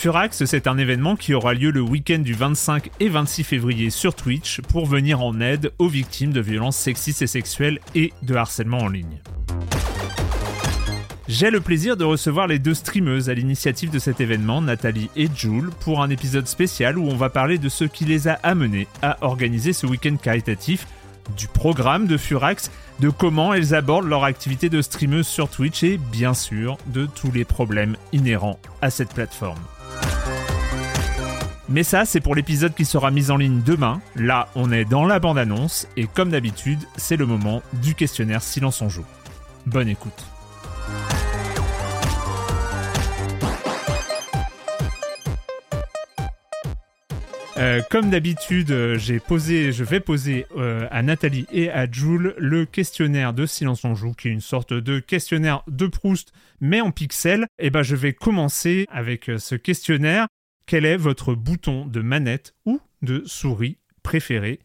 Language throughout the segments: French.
Furax, c'est un événement qui aura lieu le week-end du 25 et 26 février sur Twitch pour venir en aide aux victimes de violences sexistes et sexuelles et de harcèlement en ligne. J'ai le plaisir de recevoir les deux streameuses à l'initiative de cet événement, Nathalie et Jules, pour un épisode spécial où on va parler de ce qui les a amenées à organiser ce week-end caritatif, du programme de Furax, de comment elles abordent leur activité de streameuse sur Twitch et bien sûr de tous les problèmes inhérents à cette plateforme. Mais ça, c'est pour l'épisode qui sera mis en ligne demain. Là, on est dans la bande-annonce, et comme d'habitude, c'est le moment du questionnaire Silence en joue. Bonne écoute. Euh, comme d'habitude, euh, j'ai posé, je vais poser euh, à Nathalie et à Jules le questionnaire de Silence en joue, qui est une sorte de questionnaire de Proust, mais en pixels. Et ben, je vais commencer avec ce questionnaire. Quel est votre bouton de manette ou de souris préféré,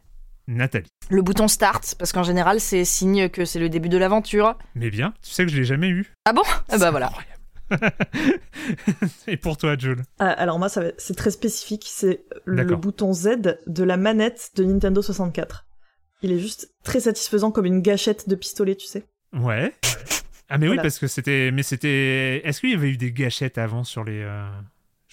Nathalie? Le bouton start, parce qu'en général, c'est signe que c'est le début de l'aventure. Mais bien, tu sais que je l'ai jamais eu. Ah bon? Ah bah voilà. Incroyable. Et pour toi, Jules Ah, alors moi, c'est très spécifique. C'est le bouton Z de la manette de Nintendo 64. Il est juste très satisfaisant comme une gâchette de pistolet, tu sais. Ouais. Ah mais oui, parce que c'était... Mais c'était... Est-ce qu'il y avait eu des gâchettes avant sur les... euh,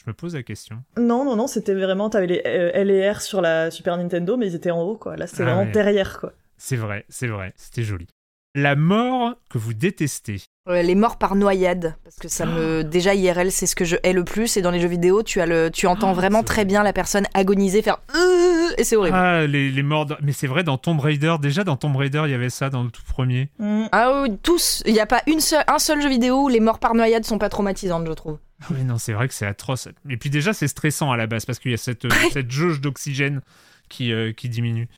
Je me pose la question. Non, non, non, c'était vraiment, t'avais les euh, L et R sur la Super Nintendo, mais ils étaient en haut, quoi. Là, c'était Ah vraiment ouais. derrière, quoi. C'est vrai, c'est vrai. C'était joli. La mort que vous détestez. Les morts par noyade, parce que ça me... Déjà, IRL, c'est ce que je hais le plus, et dans les jeux vidéo, tu, as le... tu entends Ah, vraiment très bien la personne agoniser, faire... Euh Et c'est horrible. Ah, les, les morts... dans- Mais c'est vrai, dans Tomb Raider, déjà dans Tomb Raider, il y avait ça dans le tout premier. Mm. Ah oui, tous. Il n'y a pas une seule, un seul jeu vidéo où les morts par noyade sont pas traumatisantes, je trouve. Ah oui, non, c'est vrai que c'est atroce. Et puis déjà, c'est stressant à la base, parce qu'il y a cette, euh, cette jauge d'oxygène qui, euh, qui diminue.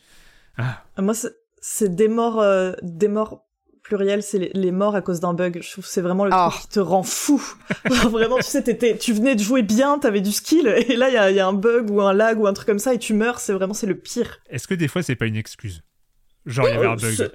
Ah, Ah, Moi, c'est- c'est des morts, euh, des morts pluriels, c'est les, les morts à cause d'un bug. Je trouve que c'est vraiment le Oh. truc qui te rend fou. Genre, vraiment, tu sais, t'étais- tu venais de jouer bien, t'avais du skill, et là, il y a, il y a un bug ou un lag ou un truc comme ça, et tu meurs, c'est vraiment, c'est le pire. est-ce que des fois, c'est pas une excuse? Genre, il y avait un bug.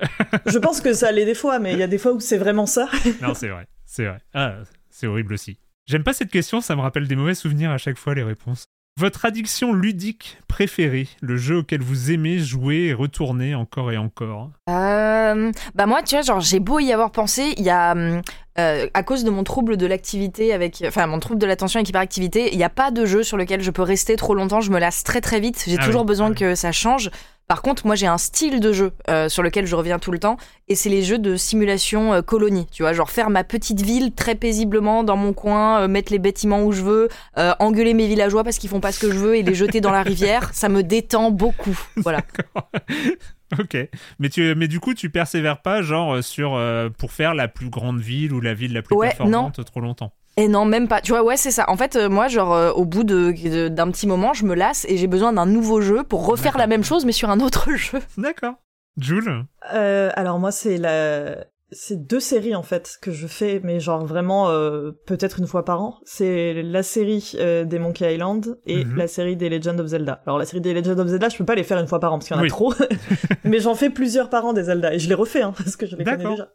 Je pense que ça allait des fois, mais il y a des fois où c'est vraiment ça. Non, c'est vrai, c'est vrai. Ah, c'est horrible aussi. J'aime pas cette question, ça me rappelle des mauvais souvenirs à chaque fois, les réponses. Votre addiction ludique préférée, le jeu auquel vous aimez jouer et retourner encore et encore Euh, bah moi, tu vois, genre, j'ai beau y avoir pensé, il y a, hum, euh, à cause de mon trouble de l'activité avec, enfin, mon trouble de l'attention avec hyperactivité, il n'y a pas de jeu sur lequel je peux rester trop longtemps, je me lasse très très vite, j'ai Ah toujours oui, besoin ah oui. que ça change. Par contre, moi, j'ai un style de jeu euh, sur lequel je reviens tout le temps, et c'est les jeux de simulation euh, colonie. Tu vois, genre faire ma petite ville très paisiblement dans mon coin, euh, mettre les bâtiments où je veux, engueuler mes villageois parce qu'ils font pas ce que je veux et les jeter dans la rivière. Ça me détend beaucoup. Voilà. Ok. Mais, tu, mais du coup, tu persévères pas, genre, sur, euh, pour faire la plus grande ville ou la ville la plus Ouais, performante trop longtemps. Et non, même pas. Tu vois, ouais, c'est ça. En fait, euh, moi, genre, euh, au bout de- de- d'un petit moment, je me lasse et j'ai besoin d'un nouveau jeu pour refaire D'accord. la même chose, mais sur un autre jeu. D'accord. Jules Euh, alors moi, c'est la... C'est deux séries en fait que je fais, mais genre vraiment euh, peut-être une fois par an. C'est la série euh, des Monkey Island et Mhm. la série des Legend of Zelda. Alors la série des Legend of Zelda, je peux pas les faire une fois par an parce qu'il y en a Oui. trop, mais j'en fais plusieurs par an des Zelda et je les refais hein, parce que je les connais D'accord. déjà.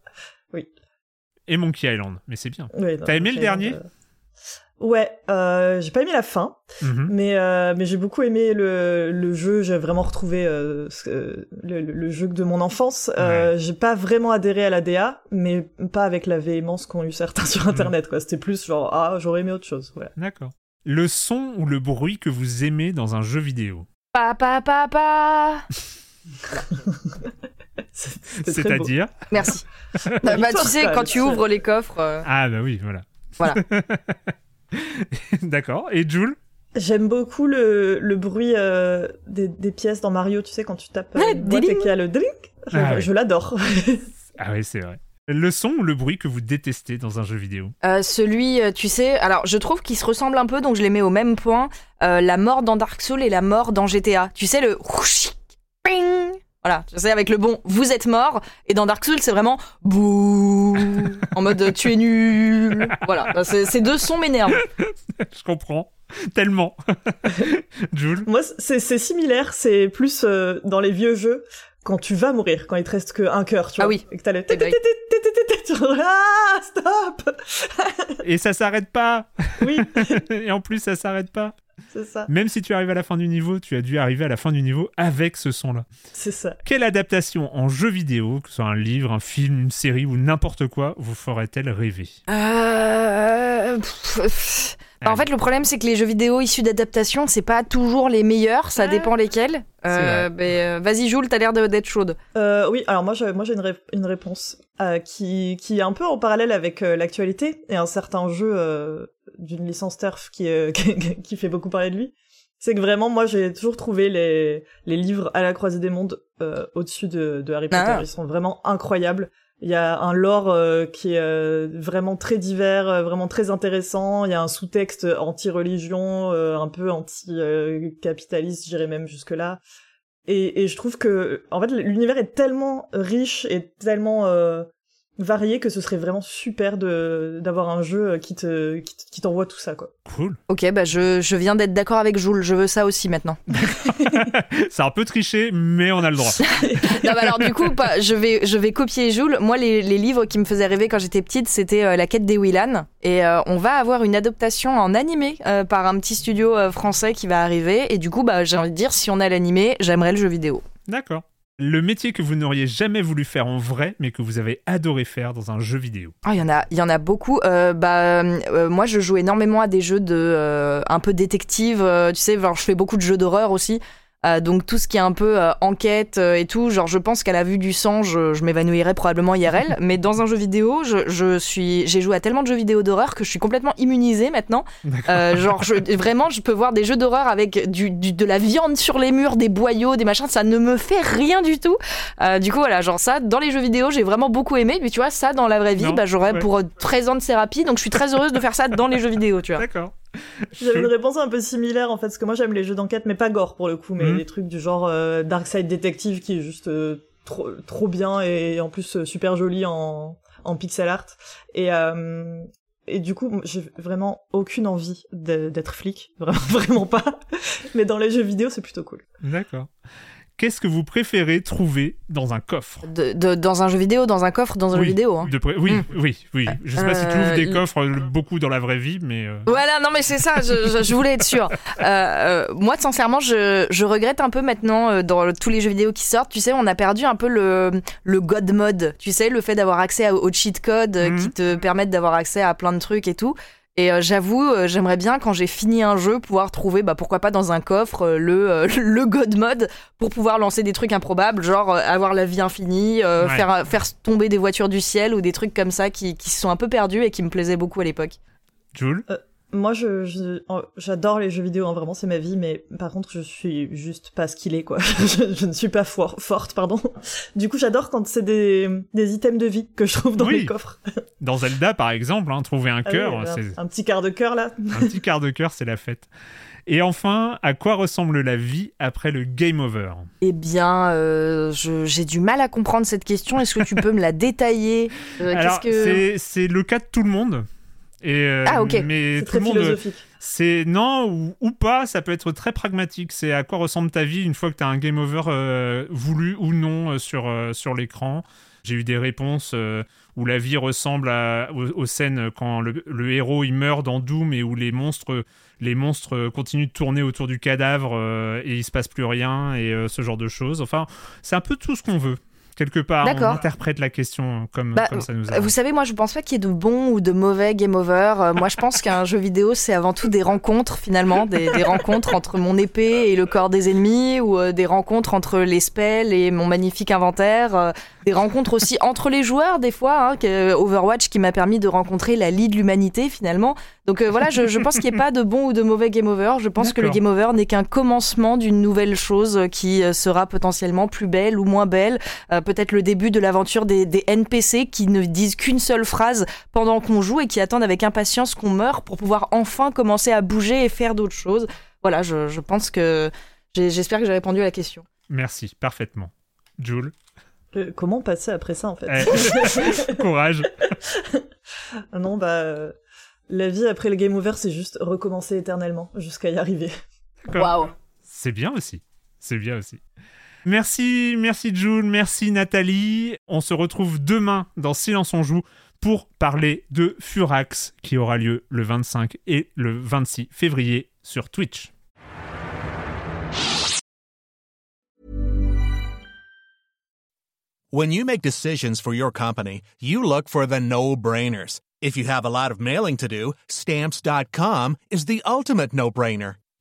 Et Monkey Island. Mais c'est bien. Ouais, T'as aimé Monkey le Island, dernier euh, Ouais, euh, j'ai pas aimé la fin, Mhm. mais euh, mais j'ai beaucoup aimé le, le jeu. J'ai vraiment retrouvé euh, le, jeu de mon enfance. Euh, J'ai pas vraiment adhéré à la DA, mais pas avec la véhémence qu'ont eu certains sur Internet. Quoi, c'était plus genre ah j'aurais aimé autre chose. Voilà. D'accord. Le son ou le bruit que vous aimez dans un jeu vidéo? Pa, pa, pa, pa. C'est-à-dire Merci. bah, bah, tu sais, quand tu ouvres les coffres. euh, Ah, bah oui, voilà. Voilà. D'accord. Et Jules J'aime beaucoup le, le bruit euh, des, des pièces dans Mario. Tu sais quand tu tapes euh, Ouais, une boîte et diling. qu'il y a le drink. Je, Ah ouais. je l'adore. Ah oui, c'est vrai. Le son ou le bruit que vous détestez dans un jeu vidéo? Euh, celui, tu sais, alors je trouve qu'ils se ressemblent un peu, donc je les mets au même point. Euh, la mort dans Dark Souls et la mort dans GTA. Tu sais, le ping. Voilà, tu sais, avec le bon, vous êtes mort. Et dans Dark Souls, c'est vraiment bouh, en mode tu es nul. Voilà, ces deux sons m'énervent. Je comprends. Tellement. Jules? Moi, c'est similaire. C'est plus euh, dans les vieux jeux quand tu vas mourir, quand il te reste qu'un cœur, tu Ah vois. oui. Et que t'as le. Ah, stop Et ça s'arrête pas Oui, Et en plus, ça s'arrête pas. C'est ça. Même si tu arrives à la fin du niveau, tu as dû arriver à la fin du niveau avec ce son-là. C'est ça. Quelle adaptation en jeu vidéo, que ce soit un livre, un film, une série ou n'importe quoi, vous ferait-elle rêver? Euh. Bah, en fait, le problème, c'est que les jeux vidéo issus d'adaptation, c'est pas toujours les meilleurs, ça Ouais. dépend lesquels. Euh, euh, Vas-y, Jules, t'as l'air de- d'être chaude. Euh, oui, alors moi, j'ai- moi j'ai une, ré- une réponse euh, qui, qui est un peu en parallèle avec euh, l'actualité et un certain jeu euh, d'une licence turf qui, euh, qui, fait beaucoup parler de lui. C'est que vraiment, moi, j'ai toujours trouvé les, les livres à la croisée des mondes euh, au-dessus de, de Harry Potter. Ah. Ils sont vraiment incroyables. Il y a un lore euh, qui est euh, vraiment très divers, euh, vraiment très intéressant. Il y a un sous-texte anti-religion, euh, un peu anti-capitaliste, j'irais même jusque-là. Et, et je trouve que, en fait, l'univers est tellement riche et tellement euh, varié que ce serait vraiment super de d'avoir un jeu qui te qui, t'envoie tout ça, quoi. Cool. Ok, bah je, je viens d'être d'accord avec Jules, je veux ça aussi maintenant. C'est un peu triché, mais on a le droit. non, bah alors du coup, pas- je, vais, je vais copier Jules. Moi, les, les livres qui me faisaient rêver quand j'étais petite, c'était euh, La quête des Willan. Et euh, on va avoir une adaptation en animé euh, par un petit studio euh, français qui va arriver. Et du coup, bah, j'ai envie de dire, si on a l'animé, j'aimerais le jeu vidéo. D'accord. Le métier que vous n'auriez jamais voulu faire en vrai, mais que vous avez adoré faire dans un jeu vidéo. Ah, il y en a, a beaucoup. Euh, bah, euh, moi, je joue énormément à des jeux de euh, un peu détective. tu sais, je fais beaucoup de jeux d'horreur aussi. Euh, donc tout ce qui est un peu euh, enquête euh, et tout, genre je pense qu'à la vue du sang, je, je m'évanouirais probablement IRL. mais dans un jeu vidéo, je, je suis, j'ai joué à tellement de jeux vidéo d'horreur que je suis complètement immunisée maintenant. Euh, genre je, vraiment, je peux voir des jeux d'horreur avec du, du- de la viande sur les murs, des boyaux, des machins, ça ne me fait rien du tout. Euh, du coup voilà, genre ça, dans les jeux vidéo, j'ai vraiment beaucoup aimé. Mais tu vois, ça dans la vraie vie, Non, bah, j'aurais ouais. pour euh, 13 ans de thérapie, donc je suis très heureuse de faire ça dans les jeux vidéo, tu vois. D'accord. J'avais une réponse un peu similaire en fait, parce que moi j'aime les jeux d'enquête, mais pas gore pour le coup, mais Mhm. des trucs du genre euh, Dark Side Detective qui est juste euh, trop, trop bien et en plus euh, super joli en, en pixel art. Et, euh, et du coup, j'ai vraiment aucune envie d'être flic, vraiment, vraiment pas. Mais dans les jeux vidéo, c'est plutôt cool. D'accord. Qu'est-ce que vous préférez trouver dans un coffre? De- de- dans un jeu vidéo, dans un coffre, dans un Oui, jeu vidéo. Hein. de pré- Oui, Mm. oui, oui. Je sais pas si tu ouvres Euh, des le- coffres euh, beaucoup dans la vraie vie, mais. euh, Voilà, non mais c'est ça, je, voulais être. Euh, euh, moi, sincèrement, je, je regrette un peu maintenant euh, dans tous les jeux vidéo qui sortent. Tu sais, on a perdu un peu le, le God mode. Tu sais, le fait d'avoir accès à- aux cheat codes euh, qui te permettent d'avoir accès à plein de trucs et tout. Et euh, j'avoue, euh, j'aimerais bien quand j'ai fini un jeu pouvoir trouver, bah pourquoi pas dans un coffre euh, le euh, le God mode pour pouvoir lancer des trucs improbables, genre euh, avoir la vie infinie, euh, Ouais. faire faire tomber des voitures du ciel ou des trucs comme ça qui qui se sont un peu perdus et qui me plaisaient beaucoup à l'époque. Jules? Moi, je, j'adore les jeux vidéo, hein, vraiment, c'est ma vie, mais par contre, je suis juste pas ce qu'il est, quoi. je, ne suis pas forte, pardon. Du coup, j'adore quand c'est des, des items de vie que je trouve dans les coffres. dans Zelda, par exemple, hein, trouver un ah cœur, c'est... Un petit quart de cœur, là. un petit quart de cœur, c'est la fête. Et enfin, à quoi ressemble la vie après le game over? Eh bien, euh, j'ai du mal à comprendre cette question. Est-ce que tu peux me la détailler? Euh, Alors, c'est le cas de tout le monde. Euh, ah ok. Mais tout le monde, c'est non ou, pas, ça peut être très pragmatique. C'est à quoi ressemble ta vie une fois que tu as un game over euh, voulu ou non euh, sur, sur l'écran. J'ai eu des réponses où la vie ressemble à, aux, scènes quand le, héros il meurt dans Doom et où les monstres, les monstres continuent de tourner autour du cadavre et il se passe plus rien et ce genre de choses. Enfin, c'est un peu tout ce qu'on veut quelque part, on interprète la question comme, bah, ça nous Vous savez, moi, je pense pas qu'il y ait de bons ou de mauvais game over. Euh, moi, je pense qu'un jeu vidéo, c'est avant tout des rencontres, finalement, des, rencontres entre mon épée et le corps des ennemis, ou euh, des rencontres entre les spells et mon magnifique inventaire, euh, des rencontres aussi entre les joueurs, des fois. Hein, Overwatch qui m'a permis de rencontrer la lie de l'humanité, finalement. Donc voilà, je, je pense qu'il n'y ait pas de bon ou de mauvais game over. Je pense que le game over n'est qu'un commencement d'une nouvelle chose qui sera potentiellement plus belle ou moins belle peut-être le début de l'aventure des, NPC qui ne disent qu'une seule phrase pendant qu'on joue et qui attendent avec impatience qu'on meure pour pouvoir enfin commencer à bouger et faire d'autres choses. Voilà, je, pense que j'espère que j'ai répondu à la question. Merci, parfaitement. Jules euh, Comment passer après ça en fait eh, Courage Non, bah. Euh, la vie après le game over, c'est juste recommencer éternellement jusqu'à y arriver. Waouh C'est bien aussi. C'est bien aussi. Merci, merci Jules, merci Nathalie. On se retrouve demain dans Silence on joue pour parler de Furax qui aura lieu le 25 et le 26 février sur Twitch. When you make decisions for your company, you look for the no-brainers. If you have a lot of mailing to do, stamps.com is the ultimate no-brainer.